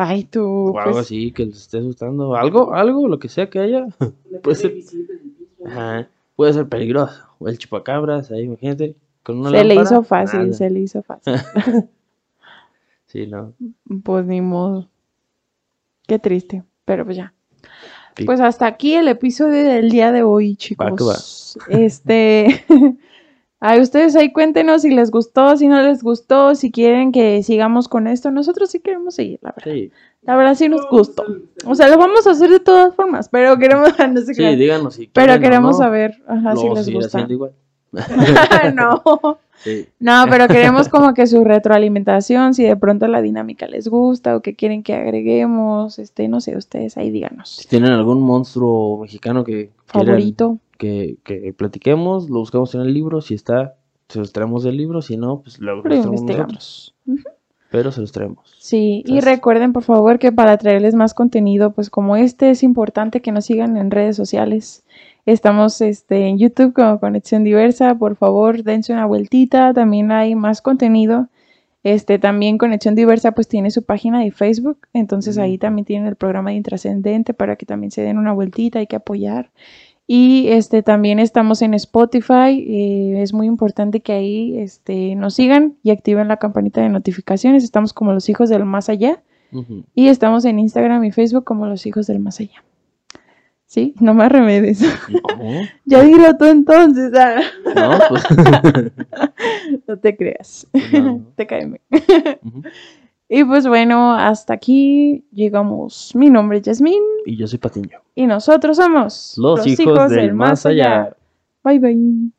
A: Ay, tú,
B: o algo
A: pues,
B: así que les esté asustando. Algo, algo, lo que sea que haya. Puede ser-. Ajá, puede ser peligroso. O el chupacabras, ahí, imagínate. Con una
A: se le hizo fácil,
B: nada.
A: se le hizo fácil.
B: Sí, no.
A: Pues ni modo. Qué triste, pero pues ya.
B: Sí.
A: Pues hasta aquí el episodio del día de hoy,
B: Va que va.
A: chicos. Este, ay, ustedes ahí cuéntenos si les gustó, si no les gustó, si quieren que sigamos con esto. Nosotros sí queremos seguir, la verdad.
B: Sí,
A: La verdad sí nos gustó. O sea, lo vamos a hacer de todas formas, pero queremos, no sé
B: sí, díganos si
A: pero
B: quieren
A: queremos
B: no,
A: saber, ajá,
B: lo
A: si les gusta.
B: igual.
A: no.
B: Sí.
A: No, pero queremos como que su retroalimentación, si de pronto la dinámica les gusta o que quieren que agreguemos, este, no sé, ustedes ahí díganos.
B: Si tienen algún monstruo mexicano que quieran
A: Favorito.
B: Que, que platiquemos, lo buscamos en el libro, si está, se los traemos del libro, si no, pues luego
A: Pero
B: los traemos nosotros. Pero se los traemos.
A: Sí, y recuerden por favor que para traerles más contenido, pues como este es importante que nos sigan en redes sociales. Estamos este, en YouTube como Conexión Diversa, por favor dense una vueltita, también hay más contenido. Este, también Conexión Diversa pues tiene su página de Facebook, entonces ahí también tienen el programa de Intrascendente para que también se den una vueltita, hay que apoyar. Y este también estamos en Spotify, eh, es muy importante que ahí este, nos sigan y activen la campanita de notificaciones, estamos como los hijos del más allá. Y estamos en Instagram y Facebook como los hijos del más allá. Sí, no me remedes.
B: No,
A: ya dilo tú entonces. ah.
B: no, pues.
A: no te creas.
B: No, no.
A: te caeme. Y pues bueno, hasta aquí llegamos. Mi nombre es Yasmín
B: Y yo soy Patiño.
A: y nosotros somos
B: Los, hijos, del más allá.
A: Bye bye.